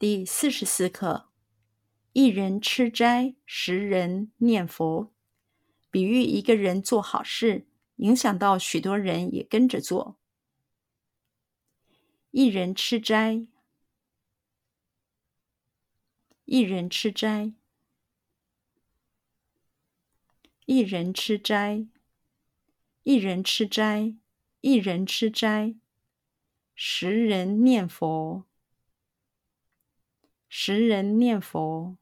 第四十四课：一人吃斋，十人念佛。比喻一个人做好事，影响到许多人也跟着做。一人吃斋，一人吃斋，一人吃斋，一人吃斋，一人吃斋。十人念佛，十人念佛，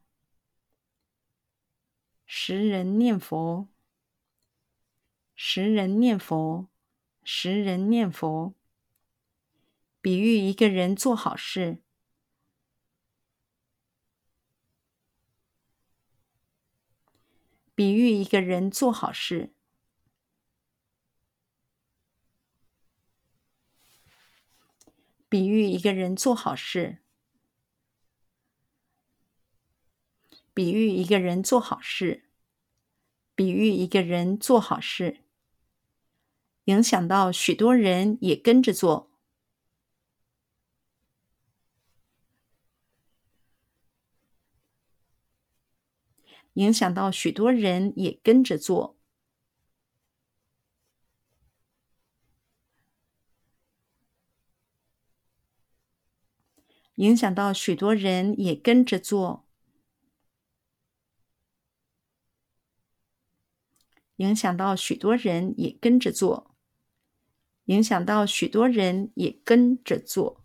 十人念佛，十人念佛，十人念佛。比喻一个人做好事，比喻一个人做好事。比喻一个人做好事，比喻一个人做好事，比喻一个人做好事，影响到许多人也跟着做，影响到许多人也跟着做。影响到许多人也跟着做，影响到许多人也跟着做，影响到许多人也跟着做。